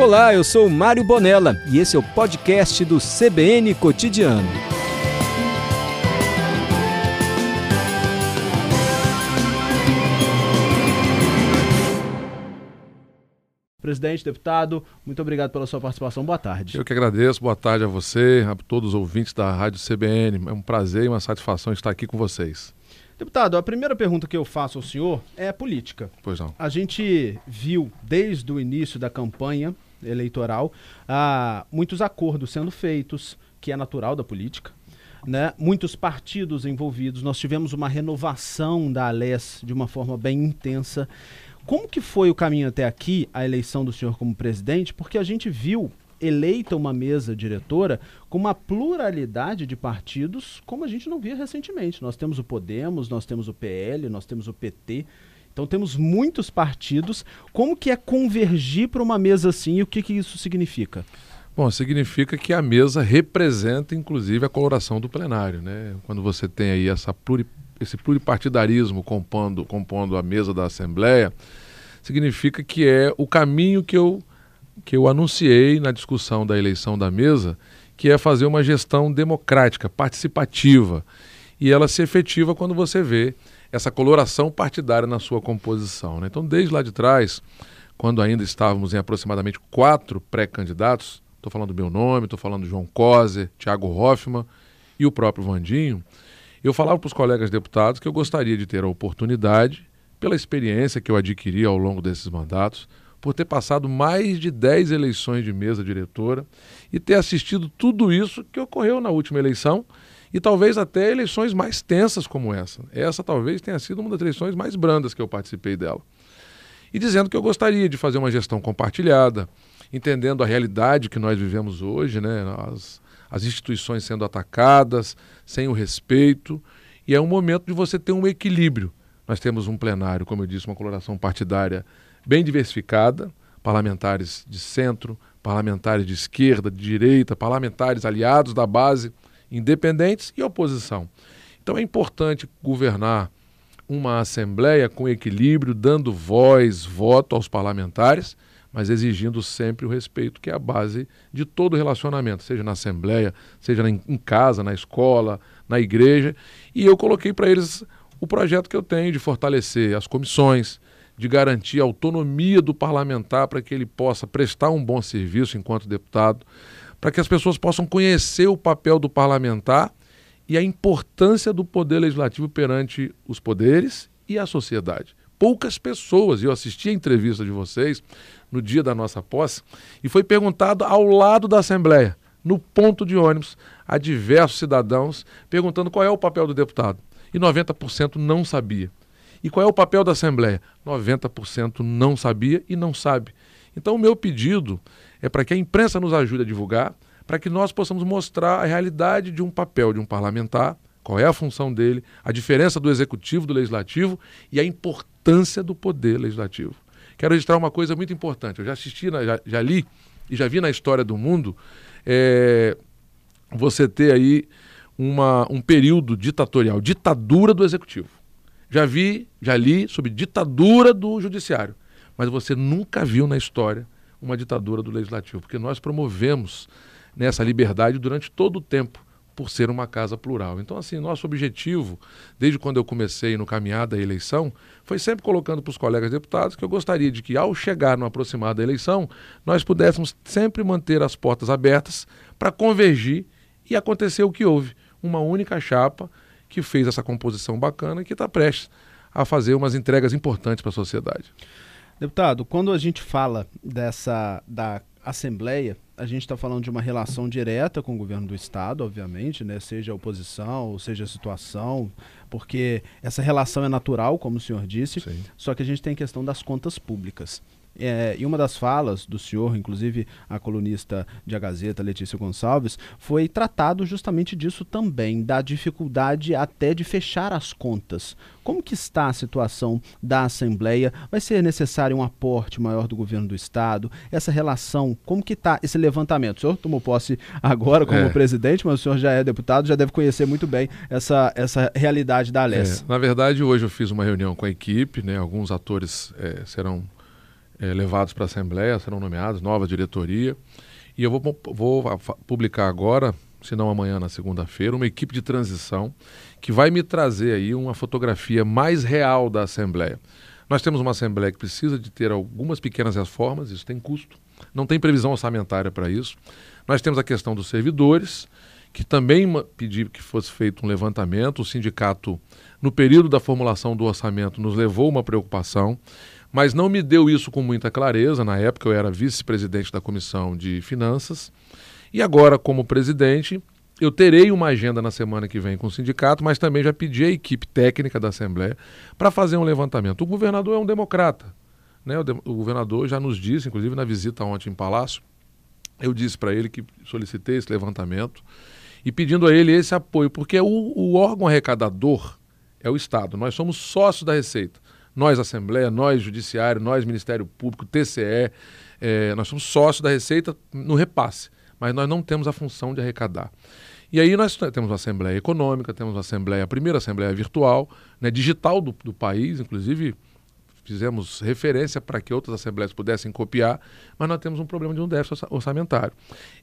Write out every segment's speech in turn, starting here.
Olá, eu sou Mário Bonella e esse é o podcast do CBN Cotidiano. Presidente, deputado, muito obrigado pela sua participação. Boa tarde. Eu que agradeço. Boa tarde a você, a todos os ouvintes da Rádio CBN. É um prazer e uma satisfação estar aqui com vocês. Deputado, a primeira pergunta que eu faço ao senhor é política. Pois não. A gente viu desde o início da campanha eleitoral ah, muitos acordos sendo feitos, que é natural da política. Né? Muitos partidos envolvidos. Nós tivemos uma renovação da ALES de uma forma bem intensa. Como que foi o caminho até aqui, a eleição do senhor como presidente? Porque a gente viu eleita uma mesa diretora com uma pluralidade de partidos como a gente não via recentemente. Nós temos o Podemos, nós temos o PL, nós temos o PT. Então temos muitos partidos. Como que é convergir para uma mesa assim e o que, que isso significa? Bom, significa que a mesa representa, inclusive, a coloração do plenário. Né? Quando você tem aí essa pluri, esse pluripartidarismo compondo, compondo a mesa da Assembleia, significa que é o caminho que eu, que eu anunciei na discussão da eleição da mesa, que é fazer uma gestão democrática, participativa. E ela se efetiva quando você vê essa coloração partidária na sua composição. Né? Então, desde lá de trás, quando ainda estávamos em aproximadamente quatro pré-candidatos, estou falando do meu nome, estou falando do João Coser, Tiago Hoffman e o próprio Vandinho, eu falava para os colegas deputados que eu gostaria de ter a oportunidade, pela experiência que eu adquiri ao longo desses mandatos, por ter passado mais de 10 eleições de mesa diretora e ter assistido tudo isso que ocorreu na última eleição e talvez até eleições mais tensas como essa. Essa talvez tenha sido uma das eleições mais brandas que eu participei dela. E dizendo que eu gostaria de fazer uma gestão compartilhada, entendendo a realidade que nós vivemos hoje, né? as, as instituições sendo atacadas, sem o respeito, e é um momento de você ter um equilíbrio. Nós temos um plenário, como eu disse, uma coloração partidária bem diversificada, parlamentares de centro, parlamentares de esquerda, de direita, parlamentares aliados da base independentes e oposição. Então é importante governar uma Assembleia com equilíbrio, dando voz, voto aos parlamentares, mas exigindo sempre o respeito, que é a base de todo relacionamento, seja na Assembleia, seja em casa, na escola, na igreja. E eu coloquei para eles o projeto que eu tenho de fortalecer as comissões, de garantir a autonomia do parlamentar para que ele possa prestar um bom serviço enquanto deputado, para que as pessoas possam conhecer o papel do parlamentar e a importância do poder legislativo perante os poderes e a sociedade. Poucas pessoas, eu assisti a entrevista de vocês no dia da nossa posse, e foi perguntado ao lado da Assembleia, no ponto de ônibus, a diversos cidadãos, perguntando qual é o papel do deputado. E 90% não sabia. E qual é o papel da Assembleia? 90% não sabia e não sabe. Então, o meu pedido é para que a imprensa nos ajude a divulgar, para que nós possamos mostrar a realidade de um papel de um parlamentar, qual é a função dele, a diferença do executivo do legislativo e a importância do poder legislativo. Quero registrar uma coisa muito importante. Eu já assisti, já, já li e já vi na história do mundo é, você ter aí uma, um período ditatorial, ditadura do executivo. Já vi, já li sobre ditadura do judiciário, mas você nunca viu na história uma ditadura do legislativo, porque nós promovemos nessa liberdade durante todo o tempo por ser uma casa plural. Então, assim, nosso objetivo, desde quando eu comecei no caminhar da eleição, foi sempre colocando para os colegas deputados que eu gostaria de que, ao chegar no aproximado da eleição, nós pudéssemos sempre manter as portas abertas para convergir e acontecer o que houve. Uma única chapa que fez essa composição bacana e que está prestes a fazer umas entregas importantes para a sociedade. Deputado, quando a gente fala dessa da Assembleia, a gente está falando de uma relação direta com o governo do Estado, obviamente, né? seja a oposição, seja a situação, porque essa relação é natural, como o senhor disse, Sim. só que a gente tem a questão das contas públicas. É, e uma das falas do senhor, inclusive a colunista de A Gazeta, Letícia Gonçalves, foi tratado justamente disso também, da dificuldade até de fechar as contas. Como que está a situação da Assembleia? Vai ser necessário um aporte maior do governo do Estado? Essa relação, como que está esse levantamento? O senhor tomou posse agora como é. presidente, mas o senhor já é deputado, já deve conhecer muito bem essa, essa realidade da Alessa. É, na verdade, hoje eu fiz uma reunião com a equipe, né? alguns atores é, serão é, levados para a Assembleia, serão nomeados, nova diretoria. E eu vou, vou publicar agora, se não amanhã, na segunda-feira, uma equipe de transição que vai me trazer aí uma fotografia mais real da Assembleia. Nós temos uma Assembleia que precisa de ter algumas pequenas reformas, isso tem custo, não tem previsão orçamentária para isso. Nós temos a questão dos servidores, que também pedi que fosse feito um levantamento. O sindicato, no período da formulação do orçamento, nos levou uma preocupação, mas não me deu isso com muita clareza. Na época, eu era vice-presidente da Comissão de Finanças. E agora, como presidente, eu terei uma agenda na semana que vem com o sindicato, mas também já pedi à equipe técnica da Assembleia para fazer um levantamento. O governador é um democrata. Né? O, de o governador já nos disse, inclusive na visita ontem em Palácio, eu disse para ele que solicitei esse levantamento e pedindo a ele esse apoio, porque o, o órgão arrecadador é o Estado. Nós somos sócios da Receita. Nós, Assembleia, nós, Judiciário, nós, Ministério Público, TCE, é, nós somos sócios da Receita no repasse, mas nós não temos a função de arrecadar. E aí nós temos uma Assembleia Econômica, temos uma Assembleia, a primeira Assembleia Virtual, né, digital do, do país, inclusive fizemos referência para que outras assembleias pudessem copiar, mas nós temos um problema de um déficit orçamentário.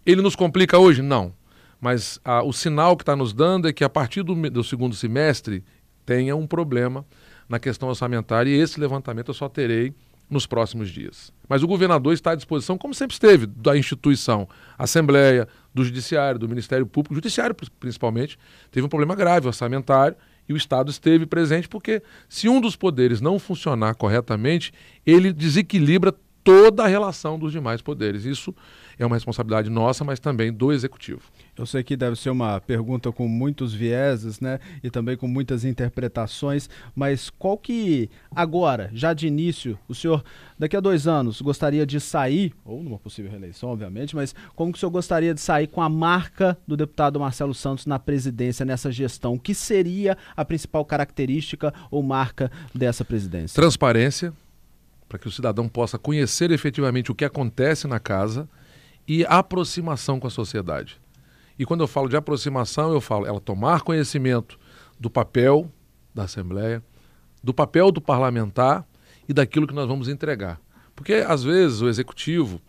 Ele nos complica hoje? Não. Mas a, o sinal que está nos dando é que a partir do, do segundo semestre tenha um problema na questão orçamentária e esse levantamento eu só terei nos próximos dias. Mas o governador está à disposição, como sempre esteve, da instituição, Assembleia, do Judiciário, do Ministério Público, Judiciário principalmente, teve um problema grave orçamentário e o Estado esteve presente porque se um dos poderes não funcionar corretamente, ele desequilibra toda a relação dos demais poderes. Isso é uma responsabilidade nossa, mas também do executivo. Eu sei que deve ser uma pergunta com muitos vieses, né? E também com muitas interpretações, mas qual que agora, já de início, o senhor daqui a dois anos gostaria de sair, ou numa possível reeleição, obviamente, mas como que o senhor gostaria de sair com a marca do deputado Marcelo Santos na presidência, nessa gestão? O que seria a principal característica ou marca dessa presidência? Transparência para que o cidadão possa conhecer efetivamente o que acontece na casa e aproximação com a sociedade. E quando eu falo de aproximação, eu falo ela tomar conhecimento do papel da Assembleia, do papel do parlamentar e daquilo que nós vamos entregar. Porque às vezes o executivo,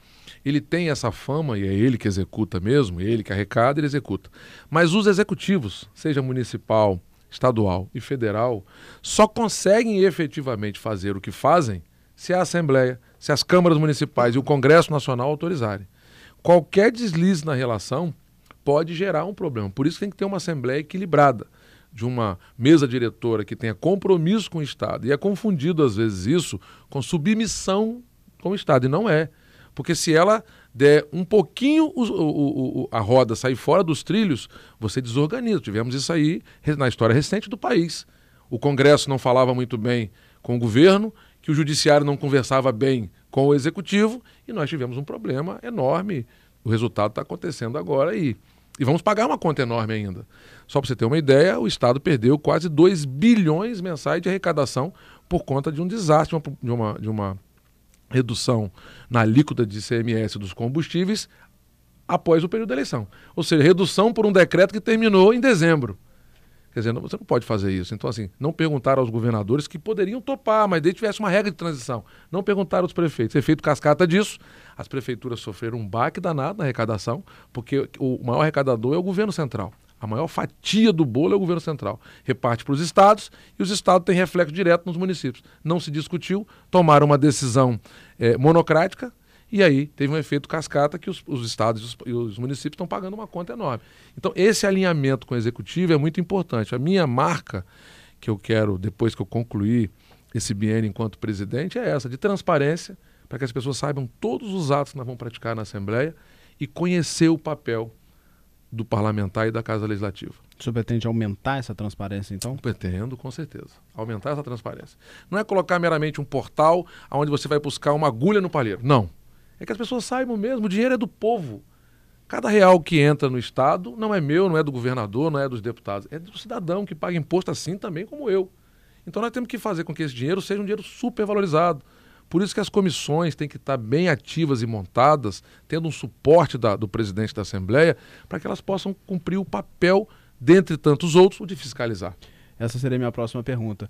ele tem essa fama, e é ele que executa mesmo, ele que arrecada, ele executa. Mas os executivos, seja municipal, estadual e federal, só conseguem efetivamente fazer o que fazem se a Assembleia, se as câmaras municipais e o Congresso Nacional autorizarem. Qualquer deslize na relação pode gerar um problema. Por isso tem que ter uma Assembleia equilibrada, de uma mesa diretora que tenha compromisso com o Estado. E é confundido, às vezes, isso com submissão com o Estado. E não é. Porque se ela der um pouquinho o, o, o, a roda sair fora dos trilhos, você desorganiza. Tivemos isso aí na história recente do país. O Congresso não falava muito bem com o governo que o judiciário não conversava bem com o executivo e nós tivemos um problema enorme. O resultado está acontecendo agora e, e vamos pagar uma conta enorme ainda. Só para você ter uma ideia, o Estado perdeu quase 2 bilhões mensais de arrecadação por conta de um desastre, de uma, de uma redução na alíquota de ICMS dos combustíveis após o período da eleição. Ou seja, redução por um decreto que terminou em dezembro. Quer dizer, você não pode fazer isso. Então, assim, não perguntar aos governadores que poderiam topar, mas desde tivesse uma regra de transição. Não perguntar aos prefeitos. Efeito cascata disso, as prefeituras sofreram um baque danado na arrecadação, porque o maior arrecadador é o governo central. A maior fatia do bolo é o governo central. Reparte para os estados e os estados têm reflexo direto nos municípios. Não se discutiu, tomaram uma decisão é, monocrática, e aí teve um efeito cascata que os, os estados e os, e os, municípios estão pagando uma conta enorme. Então, esse alinhamento com o executivo é muito importante. A minha marca, que eu quero, depois que eu concluir esse biênio enquanto presidente, é essa, de transparência, para que as pessoas saibam todos os atos que nós vamos praticar na Assembleia e conhecer o papel do parlamentar e da Casa Legislativa. O senhor pretende aumentar essa transparência, então? Pretendo, com certeza. Aumentar essa transparência. Não é colocar meramente um portal onde você vai buscar uma agulha no palheiro. Não. É que as pessoas saibam mesmo, o dinheiro é do povo. Cada real que entra no Estado não é meu, não é do governador, não é dos deputados, é do cidadão que paga imposto assim também como eu. Então nós temos que fazer com que esse dinheiro seja um dinheiro supervalorizado. Por isso que as comissões têm que estar bem ativas e montadas, tendo um suporte da, do presidente da Assembleia, para que elas possam cumprir o papel, dentre tantos outros, o de fiscalizar. Essa seria a minha próxima pergunta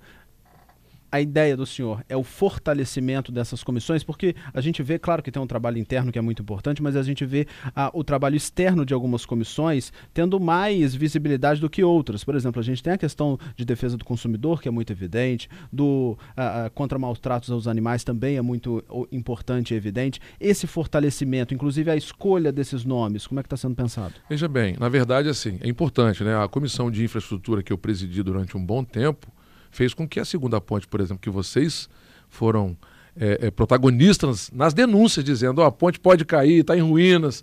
a ideia do senhor é o fortalecimento dessas comissões, porque a gente vê, claro que tem um trabalho interno que é muito importante, mas a gente vê ah, o trabalho externo de algumas comissões tendo mais visibilidade do que outras. Por exemplo, a gente tem a questão de defesa do consumidor, que é muito evidente, do ah, ah contra maus tratos aos animais também é muito importante e evidente. Esse fortalecimento, inclusive a escolha desses nomes, como é que está sendo pensado? Veja bem, na verdade, assim, é importante, né? A comissão de infraestrutura que eu presidi durante um bom tempo, fez com que a segunda ponte, por exemplo, que vocês foram é, é, protagonistas nas denúncias, dizendo: oh, a ponte pode cair, está em ruínas.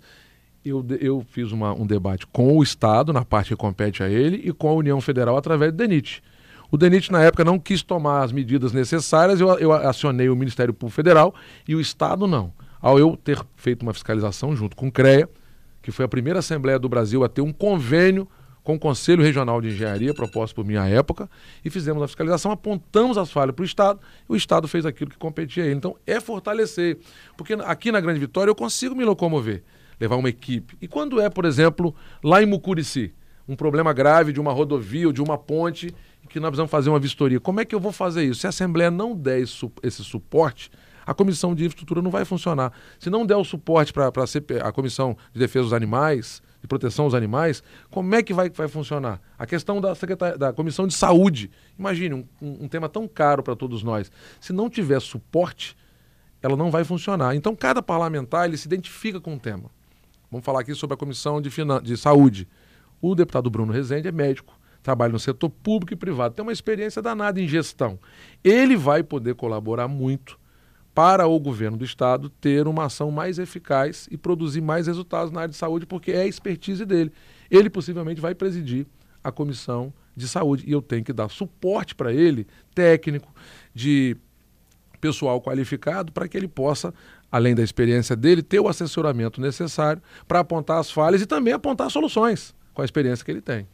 Eu, eu fiz uma, um debate com o Estado, na parte que compete a ele, e com a União Federal através do DENIT. O DENIT, na época, não quis tomar as medidas necessárias, eu, eu acionei o Ministério Público Federal e o Estado não. Ao eu ter feito uma fiscalização junto com o CREA, que foi a primeira Assembleia do Brasil a ter um convênio com o Conselho Regional de Engenharia, proposto por minha época, e fizemos a fiscalização, apontamos as falhas para o Estado, e o Estado fez aquilo que competia a ele. Então, é fortalecer. Porque aqui na Grande Vitória eu consigo me locomover, levar uma equipe. E quando é, por exemplo, lá em Mucurici, um problema grave de uma rodovia ou de uma ponte, que nós precisamos fazer uma vistoria, como é que eu vou fazer isso? Se a Assembleia não der esse, esse suporte, a comissão de infraestrutura não vai funcionar. Se não der o suporte para a Comissão de Defesa dos Animais, de proteção aos animais, como é que vai, vai funcionar? A questão da, da Comissão de Saúde. Imagine, um, um tema tão caro para todos nós. Se não tiver suporte, ela não vai funcionar. Então, cada parlamentar ele se identifica com um tema. Vamos falar aqui sobre a Comissão de, de Saúde. O deputado Bruno Rezende é médico, trabalha no setor público e privado, tem uma experiência danada em gestão. Ele vai poder colaborar muito para o governo do estado ter uma ação mais eficaz e produzir mais resultados na área de saúde, porque é a expertise dele. Ele possivelmente vai presidir a comissão de saúde e eu tenho que dar suporte para ele, técnico, de pessoal qualificado, para que ele possa, além da experiência dele, ter o assessoramento necessário para apontar as falhas e também apontar soluções com a experiência que ele tem.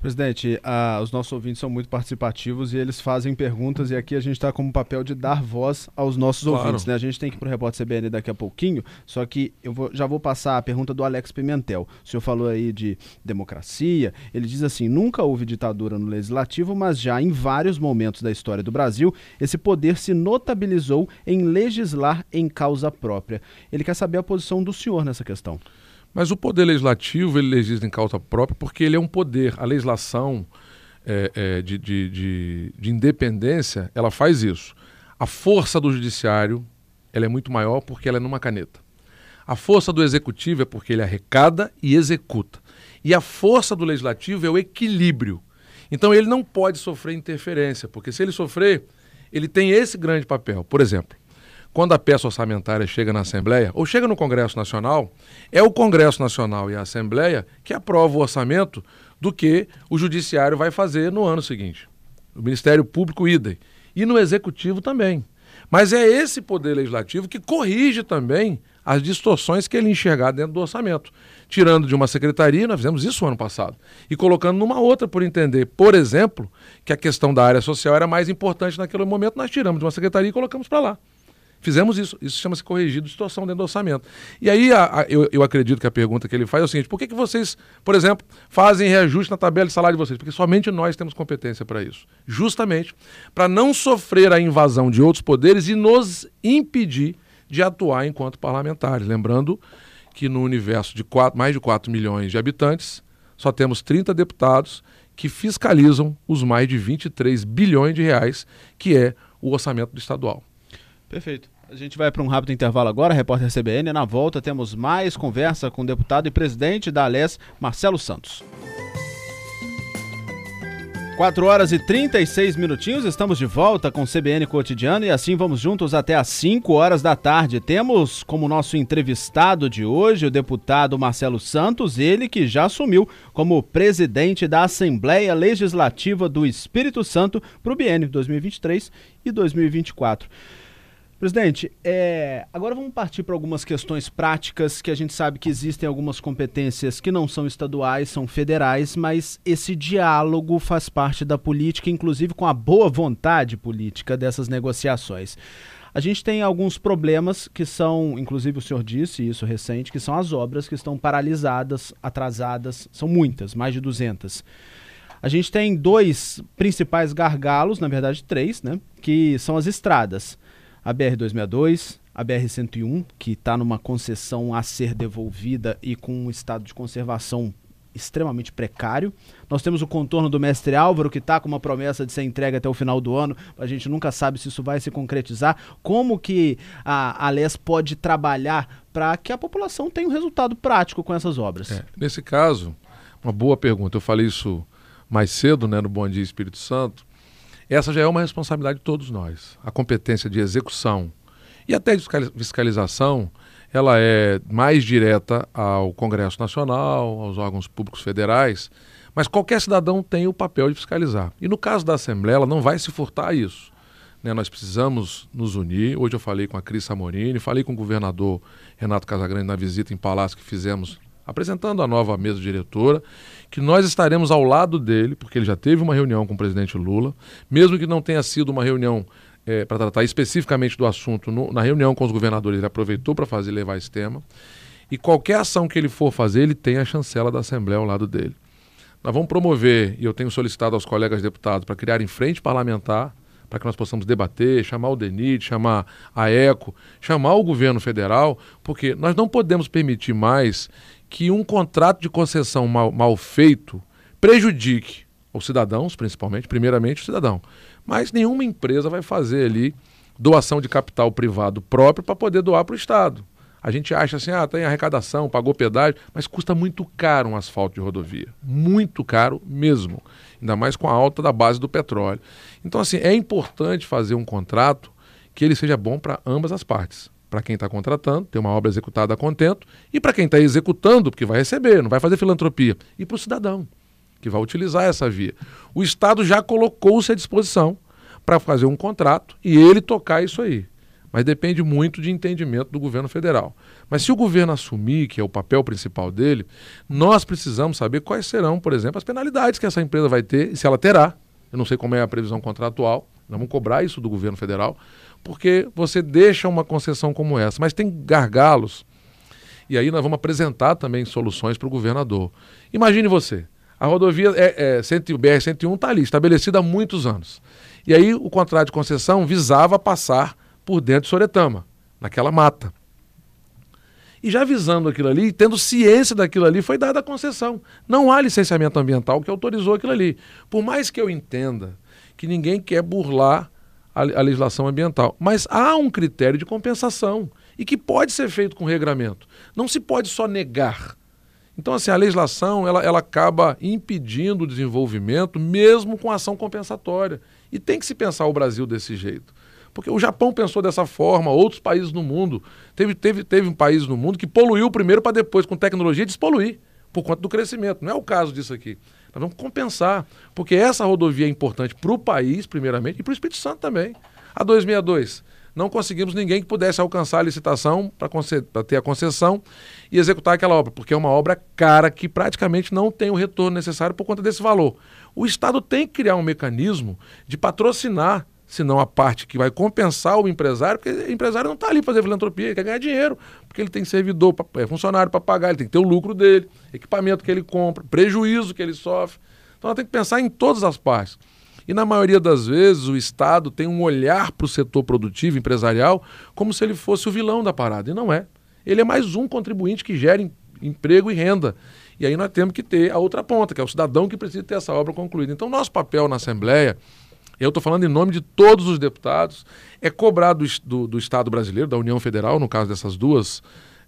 Presidente, ah, os nossos ouvintes são muito participativos e eles fazem perguntas e aqui a gente está com o papel de dar voz aos nossos claro. ouvintes. Né? A gente tem que ir para o Repórter CBN daqui a pouquinho, só que eu vou, já vou passar a pergunta do Alex Pimentel. O senhor falou aí de democracia, ele diz assim, nunca houve ditadura no Legislativo, mas já em vários momentos da história do Brasil, esse poder se notabilizou em legislar em causa própria. Ele quer saber a posição do senhor nessa questão. Mas o poder legislativo, ele legisla em causa própria porque ele é um poder. A legislação é, é, de, de, de, de, independência, ela faz isso. A força do judiciário, ela é muito maior porque ela é numa caneta. A força do executivo é porque ele arrecada e executa. E a força do legislativo é o equilíbrio. Então ele não pode sofrer interferência, porque se ele sofrer, ele tem esse grande papel. Por exemplo, quando a peça orçamentária chega na Assembleia, ou chega no Congresso Nacional, é o Congresso Nacional e a Assembleia que aprova o orçamento do que o Judiciário vai fazer no ano seguinte. O Ministério Público, idem. E no Executivo também. Mas é esse Poder Legislativo que corrige também as distorções que ele enxergar dentro do orçamento. Tirando de uma secretaria, nós fizemos isso no ano passado, e colocando numa outra por entender, por exemplo, que a questão da área social era mais importante naquele momento, nós tiramos de uma secretaria e colocamos para lá. Fizemos isso. Isso chama-se corrigido de situação dentro do orçamento. E aí a, a, eu, eu, acredito que a pergunta que ele faz é o seguinte: por que, que vocês, por exemplo, fazem reajuste na tabela de salário de vocês? Porque somente nós temos competência para isso. Justamente para não sofrer a invasão de outros poderes e nos impedir de atuar enquanto parlamentares. Lembrando que no universo de quatro, mais de 4 milhões de habitantes, só temos 30 deputados que fiscalizam os mais de 23 bilhões de reais, que é o orçamento do estadual. Perfeito. A gente vai para um rápido intervalo agora, repórter CBN. Na volta temos mais conversa com o deputado e presidente da ALES, Marcelo Santos. 4 horas e 36 minutinhos, estamos de volta com CBN Cotidiano e assim vamos juntos até às 5 horas da tarde. Temos como nosso entrevistado de hoje o deputado Marcelo Santos, ele que já assumiu como presidente da Assembleia Legislativa do Espírito Santo para o biênio 2023 e 2024. Presidente, é, agora vamos partir para algumas questões práticas que a gente sabe que existem algumas competências que não são estaduais, são federais, mas esse diálogo faz parte da política, inclusive com a boa vontade política dessas negociações. A gente tem alguns problemas que são, inclusive o senhor disse isso recente, que são as obras que estão paralisadas, atrasadas, são muitas, mais de 200. A gente tem dois principais gargalos, na verdade três, né? Que são as estradas. A BR-262, a BR-101, que está numa concessão a ser devolvida e com um estado de conservação extremamente precário. Nós temos o contorno do mestre Álvaro, que está com uma promessa de ser entregue até o final do ano. A gente nunca sabe se isso vai se concretizar. Como que a, a LES pode trabalhar para que a população tenha um resultado prático com essas obras? É, nesse caso, uma boa pergunta. Eu falei isso mais cedo, né, no Bom Dia Espírito Santo. Essa já é uma responsabilidade de todos nós. A competência de execução e até de fiscalização ela é mais direta ao Congresso Nacional, aos órgãos públicos federais, mas qualquer cidadão tem o papel de fiscalizar. E no caso da Assembleia, ela não vai se furtar a isso. Né? Nós precisamos nos unir. Hoje eu falei com a Cris Samorini, falei com o governador Renato Casagrande na visita em Palácio que fizemos apresentando a nova mesa diretora, que nós estaremos ao lado dele, porque ele já teve uma reunião com o presidente Lula, mesmo que não tenha sido uma reunião é, para tratar especificamente do assunto no, na reunião com os governadores, ele aproveitou para fazer levar esse tema. E qualquer ação que ele for fazer, ele tem a chancela da Assembleia ao lado dele. Nós vamos promover, e eu tenho solicitado aos colegas deputados, para criarem frente parlamentar, para que nós possamos debater, chamar o DENIT, chamar a ECO, chamar o governo federal, porque nós não podemos permitir mais que um contrato de concessão mal, mal feito prejudique os cidadãos, principalmente, primeiramente o cidadão, mas nenhuma empresa vai fazer ali doação de capital privado próprio para poder doar para o Estado. A gente acha assim, ah, tem arrecadação, pagou pedágio, mas custa muito caro um asfalto de rodovia. Muito caro mesmo. Ainda mais com a alta da base do petróleo. Então, assim, é importante fazer um contrato que ele seja bom para ambas as partes. Para quem está contratando, ter uma obra executada a contento, e para quem está executando, porque vai receber, não vai fazer filantropia, e para o cidadão que vai utilizar essa via. O Estado já colocou-se à disposição para fazer um contrato e ele tocar isso aí. Mas depende muito de entendimento do governo federal. Mas se o governo assumir, que é o papel principal dele, nós precisamos saber quais serão, por exemplo, as penalidades que essa empresa vai ter e se ela terá. Eu não sei como é a previsão contratual, nós vamos cobrar isso do governo federal, porque você deixa uma concessão como essa. Mas tem gargalos, e aí nós vamos apresentar também soluções para o governador. Imagine você, a rodovia é, é, BR-101 está ali, estabelecida há muitos anos. E aí o contrato de concessão visava passar por dentro de Soretama, naquela mata. E já visando aquilo ali, tendo ciência daquilo ali, foi dada a concessão. Não há licenciamento ambiental que autorizou aquilo ali. Por mais que eu entenda que ninguém quer burlar a, a legislação ambiental, mas há um critério de compensação e que pode ser feito com regramento. Não se pode só negar então, assim, a legislação ela, ela acaba impedindo o desenvolvimento, mesmo com ação compensatória. E tem que se pensar o Brasil desse jeito. Porque o Japão pensou dessa forma, outros países no mundo. Teve, teve, teve um país no mundo que poluiu primeiro para depois, com tecnologia, despoluir, por conta do crescimento. Não é o caso disso aqui. Nós vamos compensar, porque essa rodovia é importante para o país, primeiramente, e para o Espírito Santo também. A 262 não conseguimos ninguém que pudesse alcançar a licitação para ter a concessão e executar aquela obra, porque é uma obra cara que praticamente não tem o retorno necessário por conta desse valor. O Estado tem que criar um mecanismo de patrocinar senão a parte que vai compensar o empresário, porque o empresário não está ali fazer filantropia, ele quer ganhar dinheiro, porque ele tem servidor, é funcionário para pagar, ele tem que ter o lucro dele, equipamento que ele compra, prejuízo que ele sofre. Então ela tem que pensar em todas as partes. E na maioria das vezes o Estado tem um olhar para o setor produtivo, empresarial, como se ele fosse o vilão da parada. E não é. Ele é mais um contribuinte que gera em, emprego e renda. E aí nós temos que ter a outra ponta, que é o cidadão que precisa ter essa obra concluída. Então, nosso papel na Assembleia, eu estou falando em nome de todos os deputados, é cobrar do, do, do Estado brasileiro, da União Federal, no caso dessas duas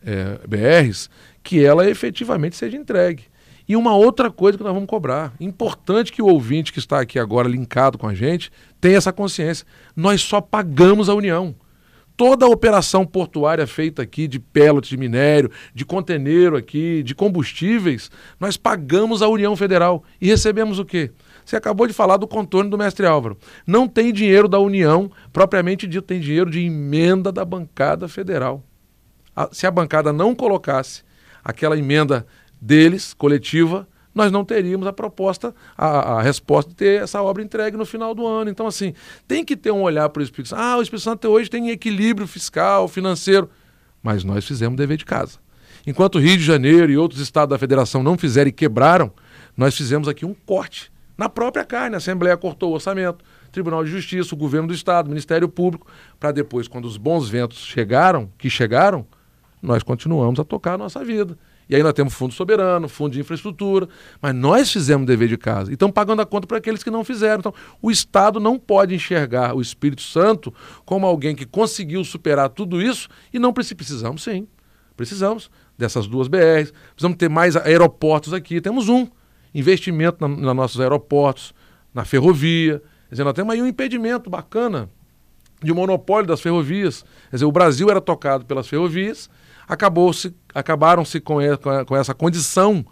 é, BRs, que ela efetivamente seja entregue. E uma outra coisa que nós vamos cobrar, importante que o ouvinte que está aqui agora linkado com a gente tenha essa consciência. Nós só pagamos a União. Toda a operação portuária feita aqui de pellet de minério, de conteneiro aqui, de combustíveis, nós pagamos a União Federal e recebemos o quê? Você acabou de falar do contorno do mestre Álvaro. Não tem dinheiro da União, propriamente dito, tem dinheiro de emenda da bancada federal. Se a bancada não colocasse aquela emenda deles, coletiva, nós não teríamos a proposta, a, a, resposta de ter essa obra entregue no final do ano. Então, assim, tem que ter um olhar para o Espírito Santo. Ah, o Espírito Santo hoje tem equilíbrio fiscal, financeiro. Mas nós fizemos dever de casa. Enquanto o Rio de Janeiro e outros estados da federação não fizeram e quebraram, nós fizemos aqui um corte Na própria carne, a Assembleia cortou o orçamento, Tribunal de Justiça, o Governo do Estado, Ministério Público, para depois, quando os bons ventos chegaram, que chegaram, nós continuamos a tocar a nossa vida. E aí nós temos fundo soberano, fundo de infraestrutura, mas nós fizemos dever de casa e estamos pagando a conta para aqueles que não fizeram. Então, o Estado não pode enxergar o Espírito Santo como alguém que conseguiu superar tudo isso e não precisamos, sim. Precisamos dessas duas BRs, precisamos ter mais aeroportos aqui. Temos um investimento nos na nossos aeroportos, na ferrovia. Quer dizer, nós temos aí um impedimento bacana de monopólio das ferrovias. Quer dizer, o Brasil era tocado pelas ferrovias acabou-se, acabaram-se com, com essa condição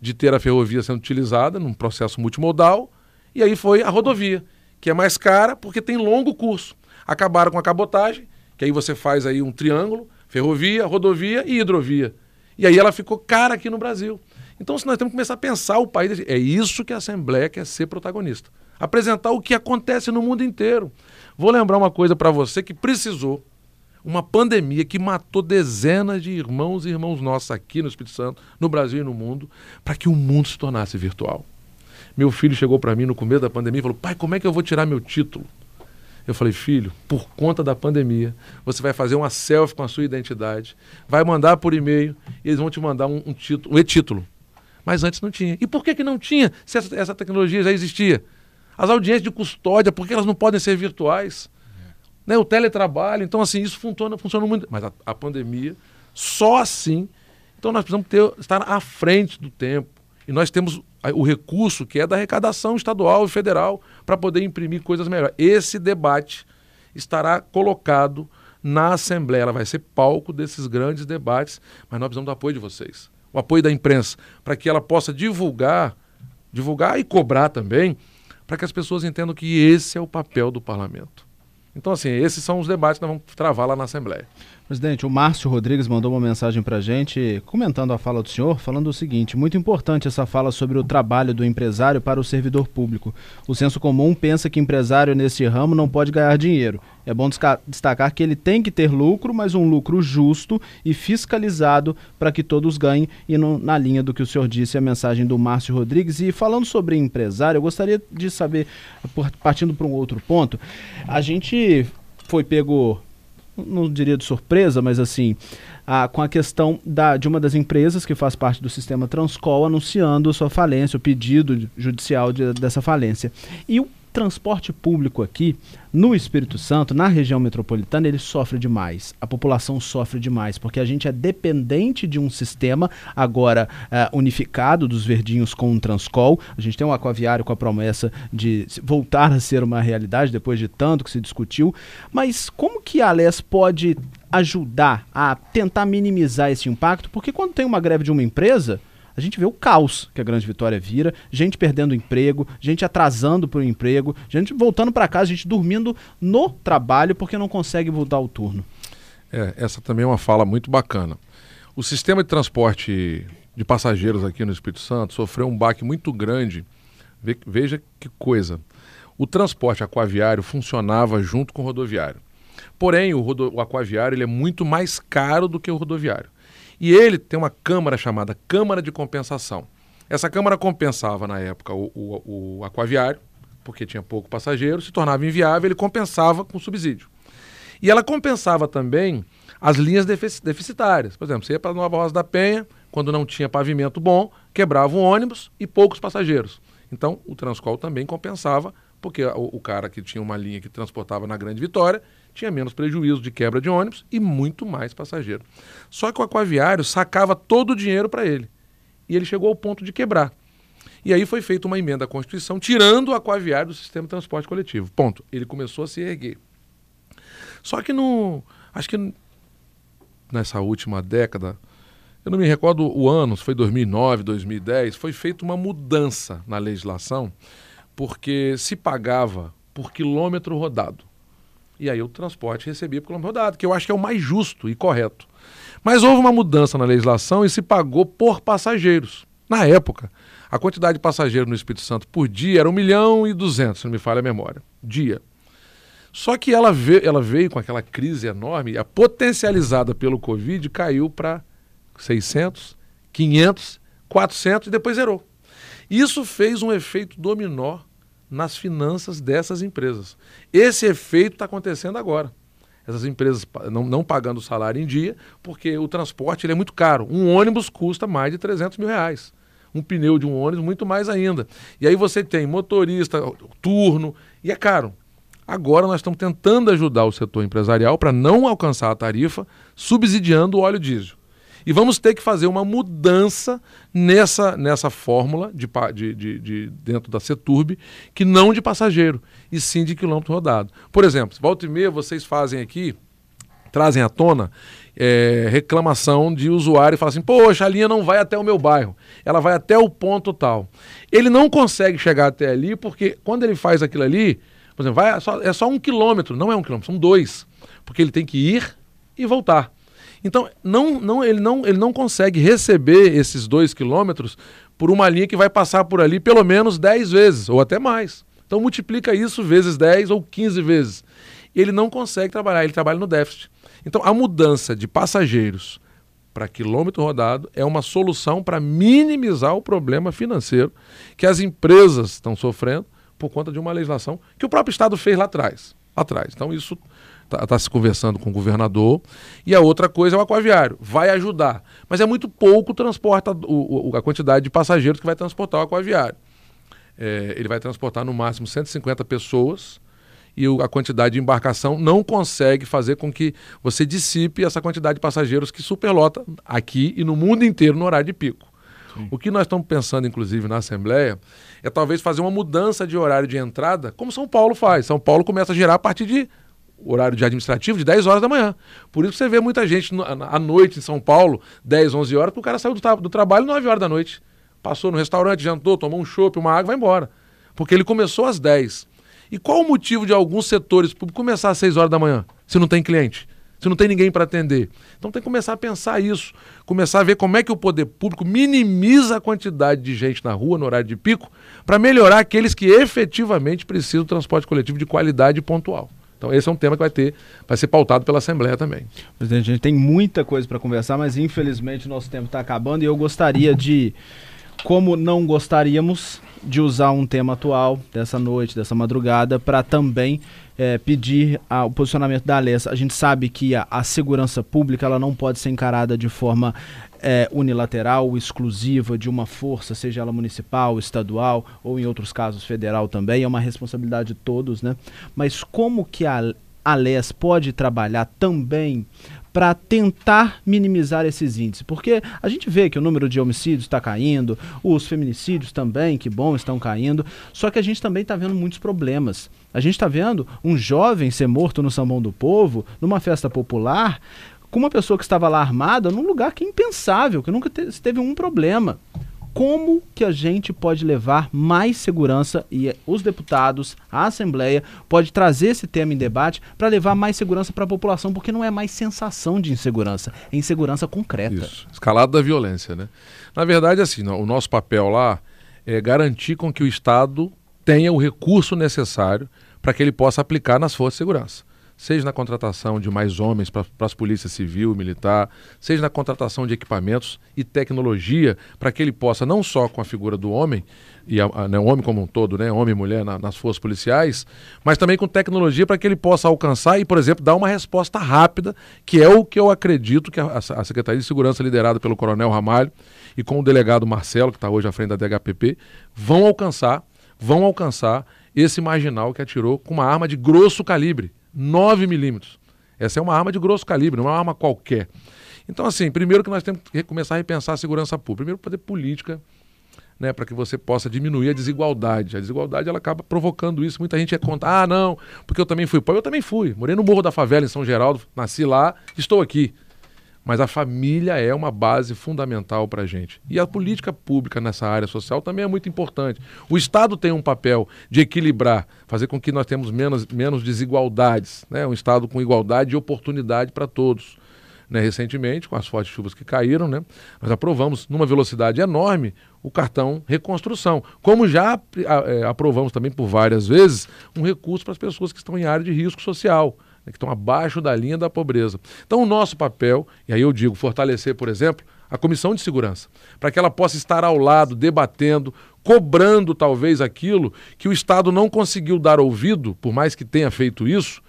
de ter a ferrovia sendo utilizada num processo multimodal, e aí foi a rodovia, que é mais cara porque tem longo curso. Acabaram com a cabotagem, que aí você faz aí um triângulo, ferrovia, rodovia e hidrovia. E aí ela ficou cara aqui no Brasil. Então, se nós temos que começar a pensar o país, é isso que a Assembleia quer ser protagonista. Apresentar o que acontece no mundo inteiro. Vou lembrar uma coisa para você que precisou uma pandemia que matou dezenas de irmãos e irmãos nossos aqui no Espírito Santo, no Brasil e no mundo, para que o mundo se tornasse virtual. Meu filho chegou para mim no começo da pandemia e falou: Pai, como é que eu vou tirar meu título? Eu falei: Filho, por conta da pandemia, você vai fazer uma selfie com a sua identidade, vai mandar por e-mail e eles vão te mandar um, um título, um e-título. Mas antes não tinha. E por que, que não tinha se essa, essa tecnologia já existia? As audiências de custódia, por que elas não podem ser virtuais? né, o teletrabalho. Então, assim, isso funciona, funciona muito. Mas a, a pandemia, só assim. Então, nós precisamos ter, estar à frente do tempo. E nós temos o recurso que é da arrecadação estadual e federal para poder imprimir coisas melhores. Esse debate estará colocado na Assembleia. Ela vai ser palco desses grandes debates, mas nós precisamos do apoio de vocês. O apoio da imprensa, para que ela possa divulgar, divulgar e cobrar também, para que as pessoas entendam que esse é o papel do parlamento. Então, assim, esses são os debates que nós vamos travar lá na Assembleia. Presidente, o Márcio Rodrigues mandou uma mensagem para a gente, comentando a fala do senhor, falando o seguinte: muito importante essa fala sobre o trabalho do empresário para o servidor público. O senso comum pensa que empresário neste ramo não pode ganhar dinheiro. É bom destacar que ele tem que ter lucro, mas um lucro justo e fiscalizado para que todos ganhem, e no, na linha do que o senhor disse, a mensagem do Márcio Rodrigues. E falando sobre empresário, eu gostaria de saber, partindo para um outro ponto, a gente foi pego não diria de surpresa, mas assim, a, com a questão da, de uma das empresas que faz parte do sistema Transcol anunciando sua falência, o pedido judicial de, dessa falência. E o transporte público aqui no Espírito Santo, na região metropolitana, ele sofre demais. A população sofre demais, porque a gente é dependente de um sistema agora uh, unificado dos verdinhos com um Transcol. A gente tem um aquaviário com a promessa de voltar a ser uma realidade depois de tanto que se discutiu. Mas como que a Ales pode ajudar a tentar minimizar esse impacto? Porque quando tem uma greve de uma empresa, a gente vê o caos que a Grande Vitória vira, gente perdendo emprego, gente atrasando para o emprego, gente voltando para casa, gente dormindo no trabalho porque não consegue voltar ao turno. É, essa também é uma fala muito bacana. O sistema de transporte de passageiros aqui no Espírito Santo sofreu um baque muito grande. veja que coisa. O transporte aquaviário funcionava junto com o rodoviário. Porém, o, rodo, o aquaviário ele é muito mais caro do que o rodoviário. E ele tem uma câmara chamada Câmara de Compensação. Essa câmara compensava, na época, o, o, o aquaviário, porque tinha pouco passageiro, se tornava inviável, ele compensava com subsídio. E ela compensava também as linhas deficitárias. Por exemplo, você ia para Nova Rosa da Penha, quando não tinha pavimento bom, quebrava um ônibus e poucos passageiros. Então, o Transcol também compensava, porque o, o cara que tinha uma linha que transportava na Grande Vitória tinha menos prejuízo de quebra de ônibus e muito mais passageiro. Só que o aquaviário sacava todo o dinheiro para ele. E ele chegou ao ponto de quebrar. E aí foi feita uma emenda à Constituição, tirando o aquaviário do sistema de transporte coletivo. Ponto. Ele começou a se erguer. Só que no. Acho que nessa última década, eu não me recordo o ano, se foi 2009, 2010, foi feita uma mudança na legislação, porque se pagava por quilômetro rodado. E aí o transporte recebia por quilômetro rodado, que eu acho que é o mais justo e correto. Mas houve uma mudança na legislação e se pagou por passageiros. Na época, a quantidade de passageiros no Espírito Santo por dia era 1 milhão e 200, se não me falha a memória. Dia. Só que ela veio, ela veio com aquela crise enorme, a potencializada pelo Covid caiu para 600, 500, 400 e depois zerou. Isso fez um efeito dominó nas finanças dessas empresas. Esse efeito está acontecendo agora. Essas empresas não, não, pagando o salário em dia, porque o transporte ele é muito caro. Um ônibus custa mais de 300 mil reais. Um pneu de um ônibus, muito mais ainda. E aí você tem motorista, turno, e é caro. Agora nós estamos tentando ajudar o setor empresarial para não alcançar a tarifa, subsidiando o óleo diesel. E vamos ter que fazer uma mudança nessa, nessa fórmula de, de, de, de dentro da Seturb, que não de passageiro, e sim de quilômetro rodado. Por exemplo, volta e meia vocês fazem aqui, trazem à tona é, reclamação de usuário e fala assim: Poxa, a linha não vai até o meu bairro, ela vai até o ponto tal. Ele não consegue chegar até ali porque quando ele faz aquilo ali, por exemplo, vai, é, só, é só um quilômetro, não é um quilômetro, são dois, porque ele tem que ir e voltar. Então, não, não, ele, não, ele não consegue receber esses dois quilômetros por uma linha que vai passar por ali pelo menos 10 vezes, ou até mais. Então, multiplica isso vezes 10 ou 15 vezes. Ele não consegue trabalhar, ele trabalha no déficit. Então, a mudança de passageiros para quilômetro rodado é uma solução para minimizar o problema financeiro que as empresas estão sofrendo por conta de uma legislação que o próprio Estado fez lá atrás. Lá atrás. Então, isso está tá se conversando com o governador. E a outra coisa é o aquaviário. Vai ajudar. Mas é muito pouco transporta o, o, a quantidade de passageiros que vai transportar o aquaviário. É, ele vai transportar no máximo 150 pessoas e o, a quantidade de embarcação não consegue fazer com que você dissipe essa quantidade de passageiros que superlota aqui e no mundo inteiro no horário de pico. Sim. O que nós estamos pensando, inclusive, na Assembleia, é talvez fazer uma mudança de horário de entrada, como São Paulo faz. São Paulo começa a girar a partir de horário de administrativo de 10 horas da manhã. Por isso você vê muita gente à noite em São Paulo, 10, 11 horas, porque o cara saiu do, do trabalho 9 horas da noite. Passou no restaurante, jantou, tomou um chopp, uma água, vai embora. Porque ele começou às 10. E qual o motivo de alguns setores públicos começar às 6 horas da manhã, se não tem cliente? Se não tem ninguém para atender. Então tem que começar a pensar isso, começar a ver como é que o poder público minimiza a quantidade de gente na rua no horário de pico para melhorar aqueles que efetivamente precisam do transporte coletivo de qualidade pontual. Então esse é um tema que vai ter, vai ser pautado pela Assembleia também. Presidente, a gente tem muita coisa para conversar, mas infelizmente o nosso tempo está acabando e eu gostaria de, como não gostaríamos de usar um tema atual dessa noite, dessa madrugada, para também é, pedir a, o posicionamento da Alessa. A gente sabe que a, a, segurança pública ela não pode ser encarada de forma é, unilateral, exclusiva de uma força, seja ela municipal, estadual ou em outros casos federal também, é uma responsabilidade de todos, né? Mas como que a Aless pode trabalhar também para tentar minimizar esses índices? Porque a gente vê que o número de homicídios está caindo, os feminicídios também, que bom, estão caindo, só que a gente também está vendo muitos problemas. A gente está vendo um jovem ser morto no Sambão do Povo, numa festa popular, com uma pessoa que estava lá armada num lugar que é impensável, que nunca te teve um problema. Como que a gente pode levar mais segurança e os deputados, a Assembleia, pode trazer esse tema em debate para levar mais segurança para a população, porque não é mais sensação de insegurança, é insegurança concreta. Isso, escalado da violência, né? Na verdade, assim, o nosso papel lá é garantir com que o Estado tenha o recurso necessário para que ele possa aplicar nas forças de segurança seja na contratação de mais homens para as polícias civil e militar, seja na contratação de equipamentos e tecnologia para que ele possa, não só com a figura do homem, e a, a, né, o homem como um todo, né, homem e mulher na, nas forças policiais, mas também com tecnologia para que ele possa alcançar e, por exemplo, dar uma resposta rápida, que é o que eu acredito que a, a Secretaria de Segurança, liderada pelo Coronel Ramalho e com o delegado Marcelo, que está hoje à frente da DHPP, vão alcançar, vão alcançar esse marginal que atirou com uma arma de grosso calibre 9 milímetros. Essa é uma arma de grosso calibre, não é uma arma qualquer. Então, assim, primeiro que nós temos que começar a repensar a segurança pública. Primeiro, fazer política, né, para que você possa diminuir a desigualdade. A desigualdade ela acaba provocando isso. Muita gente é contra, ah, não, porque eu também fui pobre. Eu também fui. Morei no Morro da Favela, em São Geraldo, nasci lá, estou aqui. Mas a família é uma base fundamental para a gente. E a política pública nessa área social também é muito importante. O Estado tem um papel de equilibrar, fazer com que nós tenhamos menos, menos desigualdades. Né? Um Estado com igualdade e oportunidade para todos. Né? Recentemente, com as fortes chuvas que caíram, né? nós aprovamos, numa velocidade enorme, o cartão reconstrução. Como já é, aprovamos também por várias vezes, um recurso para as pessoas que estão em área de risco social que estão abaixo da linha da pobreza. Então, o nosso papel, e aí eu digo, fortalecer, por exemplo, a Comissão de Segurança, para que ela possa estar ao lado, debatendo, cobrando talvez aquilo que o Estado não conseguiu dar ouvido, por mais que tenha feito isso,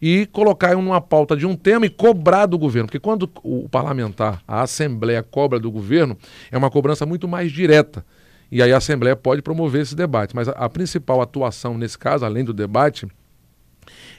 e colocar numa pauta de um tema e cobrar do governo. Porque quando o parlamentar, a Assembleia cobra do governo, é uma cobrança muito mais direta. E aí a Assembleia pode promover esse debate. Mas a, principal atuação nesse caso, além do debate,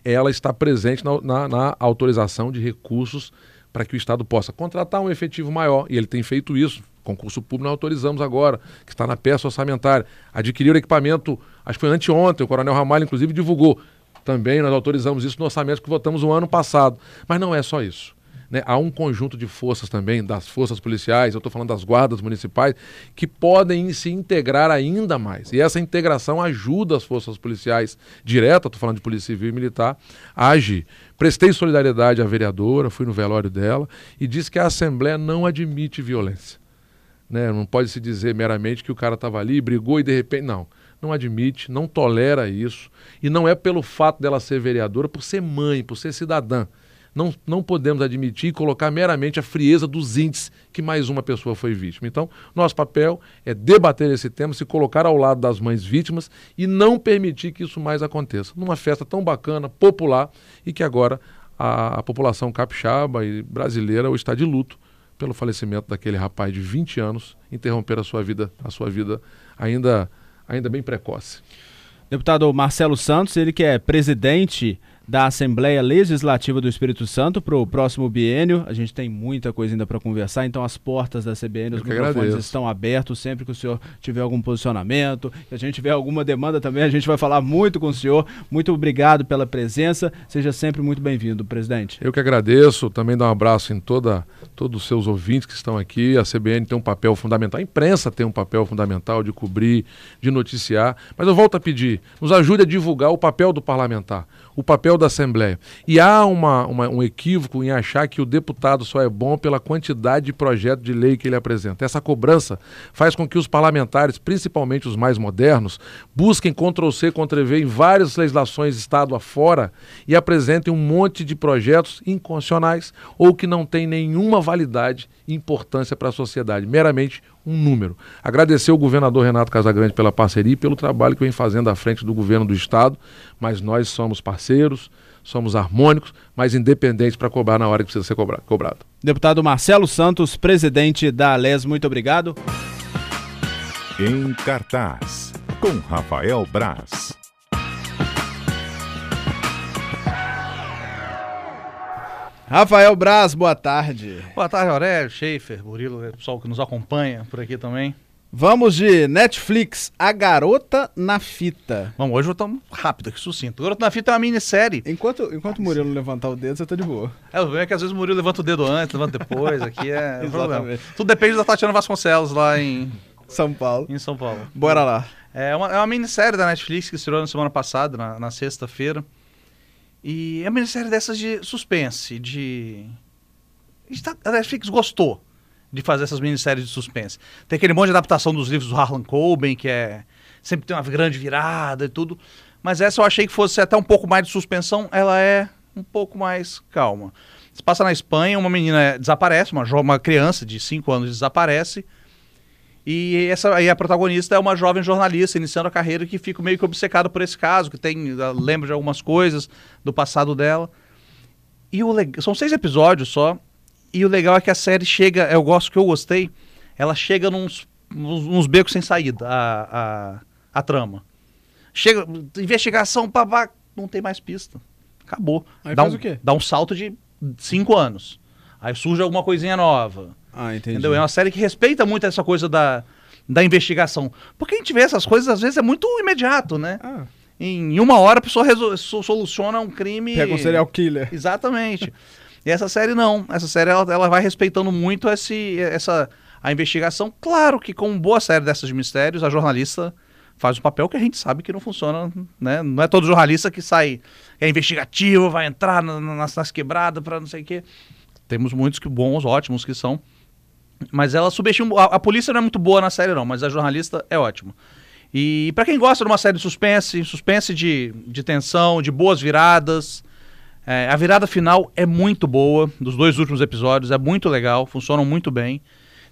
ela está presente na, na, na autorização de recursos para que o Estado possa contratar um efetivo maior, e ele tem feito isso. Concurso público nós autorizamos agora, que está na peça orçamentária. Adquirir equipamento, acho que foi anteontem, o Coronel Ramalho, inclusive, divulgou também nós autorizamos isso no orçamento que votamos o ano passado. Mas não é só isso. Né? Há um conjunto de forças também, das forças policiais, eu estou falando das guardas municipais, que podem se integrar ainda mais. E essa integração ajuda as forças policiais direta, estou falando de polícia civil e militar, a agir. Prestei solidariedade à vereadora, fui no velório dela e disse que a Assembleia não admite violência. Né? Não pode se dizer meramente que o cara estava ali, brigou e de repente. Não não admite, não tolera isso. E não é pelo fato dela ser vereadora, por ser mãe, por ser cidadã. Não, não podemos admitir e colocar meramente a frieza dos índices que mais uma pessoa foi vítima. Então, nosso papel é debater esse tema, se colocar ao lado das mães vítimas e não permitir que isso mais aconteça. Numa festa tão bacana, popular, e que agora a, a população capixaba e brasileira está de luto pelo falecimento daquele rapaz de 20 anos, interromper a sua vida, a sua vida ainda ainda bem precoce. Deputado Marcelo Santos, ele que é presidente da Assembleia Legislativa do Espírito Santo para o próximo biênio. A gente tem muita coisa ainda para conversar, então as portas da CBN, os microfones agradeço. estão abertos sempre que o senhor tiver algum posicionamento, que a gente tiver alguma demanda também, a gente vai falar muito com o senhor. Muito obrigado pela presença, seja sempre muito bem-vindo, presidente. Eu que agradeço, também dar um abraço em toda, todos os seus ouvintes que estão aqui. A CBN tem um papel fundamental, a imprensa tem um papel fundamental de cobrir, de noticiar, mas eu volto a pedir, nos ajude a divulgar o papel do parlamentar o papel da Assembleia. E há uma, uma, um equívoco em achar que o deputado só é bom pela quantidade de projetos de lei que ele apresenta. Essa cobrança faz com que os parlamentares, principalmente os mais modernos, busquem Ctrl-C, Ctrl-V em várias legislações Estado afora e apresentem um monte de projetos inconstitucionais ou que não têm nenhuma validade e importância para a sociedade, meramente um número. Agradecer ao governador Renato Casagrande pela parceria e pelo trabalho que vem fazendo à frente do governo do Estado, mas nós somos parceiros, somos harmônicos, mas independentes para cobrar na hora que precisa ser cobrado. Deputado Marcelo Santos, presidente da ALES, muito obrigado. Em cartaz, com Rafael Braz. Rafael Braz, boa tarde. Boa tarde, Aurélio, Schaefer, Murilo, pessoal que nos acompanha por aqui também. Vamos de Netflix, A Garota na Fita. Vamos, hoje eu tô rápido aqui, sucinto. A Garota na Fita é uma minissérie. Enquanto, enquanto o Murilo levantar o dedo, você tá de boa. É, o é que às vezes o Murilo levanta o dedo antes, levanta depois, aqui é um problema. Tudo depende da Tatiana Vasconcelos lá em... São Paulo. Em São Paulo. Bora lá. É uma, é uma minissérie da Netflix que estreou na semana passada, na, na sexta-feira. E é uma minissérie dessas de suspense, de. A Netflix gostou de fazer essas minisséries de suspense. Tem aquele monte de adaptação dos livros do Harlan Coben, que é. Sempre tem uma grande virada e tudo. Mas essa eu achei que fosse até um pouco mais de suspensão. Ela é um pouco mais calma. Se passa na Espanha, uma menina desaparece, uma, uma criança de 5 anos desaparece. E essa aí a protagonista é uma jovem jornalista iniciando a carreira que fica meio que obcecada por esse caso, que tem lembra de algumas coisas do passado dela. E o são seis episódios só. E o legal é que a série chega, eu gosto que eu gostei, ela chega nos, nos, becos sem saída, a, a, a trama. Chega, investigação, babá, não tem mais pista. Acabou. Aí dá faz um, o quê? Dá um salto de cinco anos. Aí surge alguma coisinha nova. Ah, entendi. Entendeu? É uma série que respeita muito essa coisa da, da investigação. Porque a gente vê essas coisas, às vezes, é muito imediato, né? Ah. Em uma hora a pessoa soluciona um crime. Pega um serial killer. Exatamente. e essa série não. Essa série ela, ela vai respeitando muito esse, essa, a investigação. Claro que, com boa série dessas de mistérios, a jornalista faz um papel que a gente sabe que não funciona, né? Não é todo jornalista que sai, é investigativo, vai entrar nas, nas quebradas para não sei o quê. Temos muitos que bons, ótimos que são. Mas ela subestima. A, a, polícia não é muito boa na série, não, mas a jornalista é ótima. E para quem gosta de uma série de suspense, suspense de, de tensão, de boas viradas, É, a virada final é muito boa, dos dois últimos episódios, é muito legal, funcionam muito bem.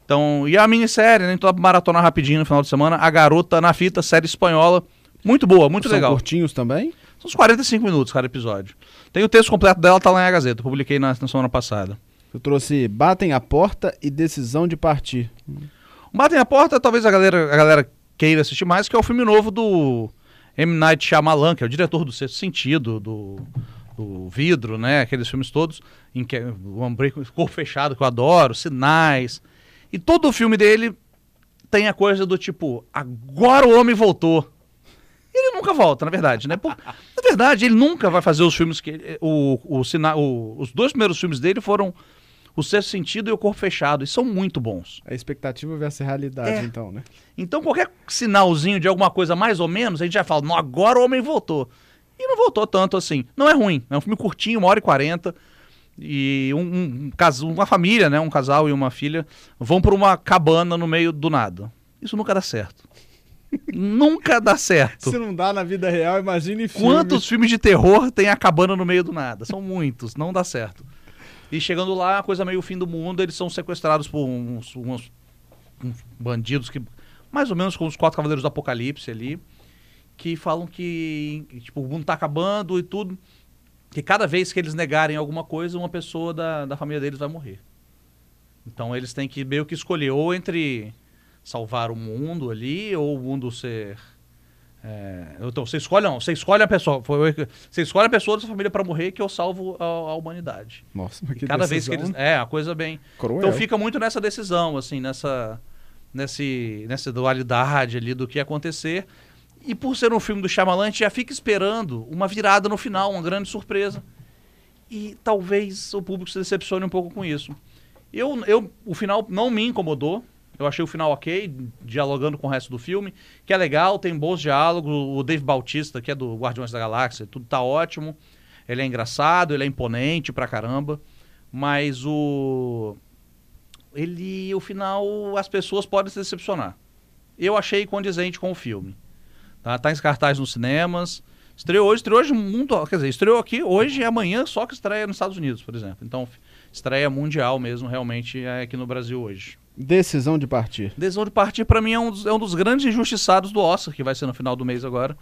Então, e a minissérie, né? Então, maratona rapidinho no final de semana. A Garota na Fita, série espanhola. Muito boa, muito São legal. curtinhos também? São uns 45 minutos cada episódio. Tem o texto completo dela, tá lá na Gazeta. Publiquei na, na semana passada. Eu trouxe Batem a Porta e Decisão de Partir. Batem a Porta, talvez a galera, a galera queira assistir mais, que é o filme novo do M. Night Shyamalan, que é o diretor do Sexto Sentido, do, do Vidro, né? Aqueles filmes todos, em que o Umbrella, Corpo Fechado, que eu adoro, Sinais. E todo o filme dele tem a coisa do tipo, agora o homem voltou. Ele nunca volta, na verdade, né? Pô, na verdade, ele nunca vai fazer os filmes que. ele- O, o, o, os dois primeiros filmes dele foram O Sexto Sentido e O Corpo Fechado, e são muito bons. A expectativa versus a realidade, É. então, né? Então, qualquer sinalzinho de alguma coisa mais ou menos, a gente já fala, não, agora o homem voltou. E não voltou tanto assim. Não é ruim, é um filme curtinho, uma hora e quarenta. E um, um, um uma família, né? Um casal e uma filha vão para uma cabana no meio do nada. Isso nunca dá certo. nunca dá certo. Se não dá na vida real, imagine filme. Quantos filmes de terror tem a cabana no meio do nada? São muitos, não dá certo. E chegando lá, coisa meio fim do mundo, eles são sequestrados por uns, uns- uns bandidos que. Mais ou menos como os quatro cavaleiros do Apocalipse ali. Que falam que tipo, o mundo tá acabando e tudo. Que cada vez que eles negarem alguma coisa, uma pessoa da, da família deles vai morrer. Então eles têm que meio que escolher ou entre salvar o mundo ali, ou o mundo ser é, então, você escolhe, não, você escolhe a pessoa. foi- Você escolhe a pessoa da sua família para morrer que eu salvo a, a humanidade. Nossa, mas que Cada vez que eles. É, a coisa bem. Cruel. Então fica muito nessa decisão, assim, nessa. Nesse, nessa dualidade ali do que ia acontecer. E por ser um filme do Shyamalan, a gente já fica esperando uma virada no final, uma grande surpresa. E talvez o público se decepcione um pouco com isso. Eu, eu, o final não me incomodou. Eu achei o final ok, dialogando com o resto do filme, que é legal, tem bons diálogos. O Dave Bautista, que é do Guardiões da Galáxia, tudo tá ótimo. Ele é engraçado, ele é imponente pra caramba. Mas o. Ele, o final, as pessoas podem se decepcionar. Eu achei condizente com o filme. Tá, tá em cartaz nos cinemas. Estreou hoje, estreou hoje muito. Quer dizer, estreou aqui hoje e amanhã, só que estreia nos Estados Unidos, por exemplo. Então, estreia mundial mesmo, realmente, é aqui no Brasil hoje. Decisão de Partir. Decisão de Partir, pra mim, é um, dos, é um dos grandes injustiçados do Oscar, que vai ser no final do mês agora.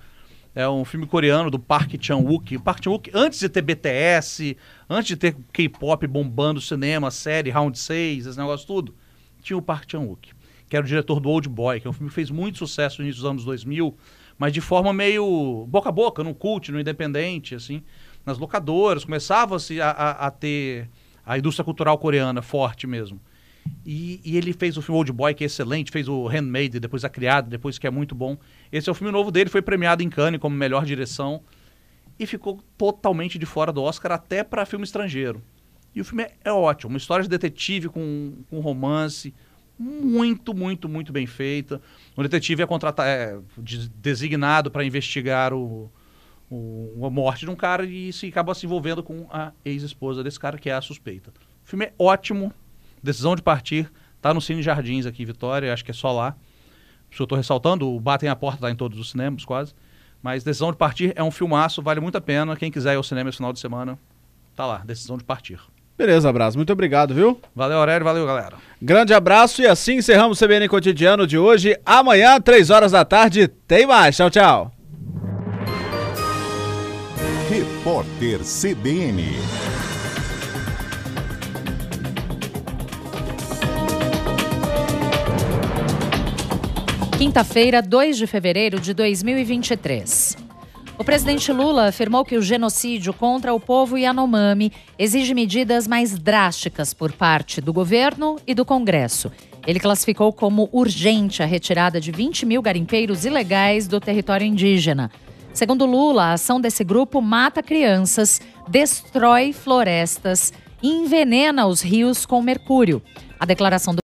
É um filme coreano do Park Chan-wook. Park Chan-wook, antes de ter BTS, antes de ter K-pop bombando cinema, série, Round 6, esse negócio tudo, tinha o Park Chan-wook, que era o diretor do Old Boy, que é um filme que fez muito sucesso no início dos anos 2000, mas de forma meio boca a boca, no cult, no independente, assim, nas locadoras. Começava-se a, a, a ter a indústria cultural coreana forte mesmo. E, e ele fez o filme Old Boy, que é excelente, fez o Handmaid, depois A Criada, depois que é muito bom. Esse é o filme novo dele, foi premiado em Cannes como melhor direção e ficou totalmente de fora do Oscar até para filme estrangeiro. E o filme é, é ótimo, uma história de detetive com, com romance, muito, muito, muito bem feita. O detetive é, contratado, é de- designado para investigar o, o- a morte de um cara e se acaba se envolvendo com a ex-esposa desse cara, que é a suspeita. O filme é ótimo, Decisão de Partir, tá no Cine Jardins aqui em Vitória, acho que é só lá. Isso eu tô ressaltando, o Batem a Porta tá em todos os cinemas, quase. Mas Decisão de Partir é um filmaço, vale muito a pena. Quem quiser ir ao cinema esse final de semana, tá lá, Decisão de Partir. Beleza, abraço. Muito obrigado, viu? Valeu, Aurélio, valeu, galera. Grande abraço e assim encerramos o CBN Cotidiano de hoje. Amanhã, 3 horas da tarde, tem mais. Tchau, tchau. Repórter CBN. Quinta-feira, 2 de fevereiro de 2023. O presidente Lula afirmou que o genocídio contra o povo Yanomami exige medidas mais drásticas por parte do governo e do Congresso. Ele classificou como urgente a retirada de 20 mil garimpeiros ilegais do território indígena. Segundo Lula, a ação desse grupo mata crianças, destrói florestas e envenena os rios com mercúrio. A declaração do